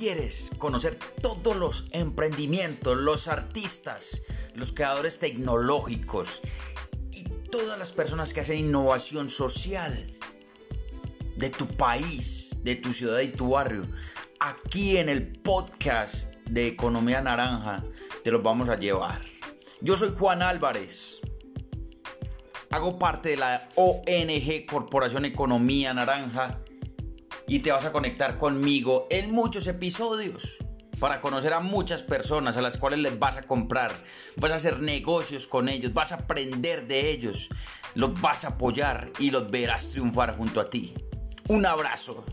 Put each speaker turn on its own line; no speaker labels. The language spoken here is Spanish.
quieres conocer todos los emprendimientos, los artistas, los creadores tecnológicos y todas las personas que hacen innovación social de tu país, de tu ciudad y tu barrio, aquí en el podcast de Economía Naranja te los vamos a llevar. Yo soy Juan Álvarez. Hago parte de la ONG Corporación Economía Naranja y te vas a conectar conmigo en muchos episodios para conocer a muchas personas a las cuales les vas a comprar, vas a hacer negocios con ellos, vas a aprender de ellos, los vas a apoyar y los verás triunfar junto a ti. Un abrazo.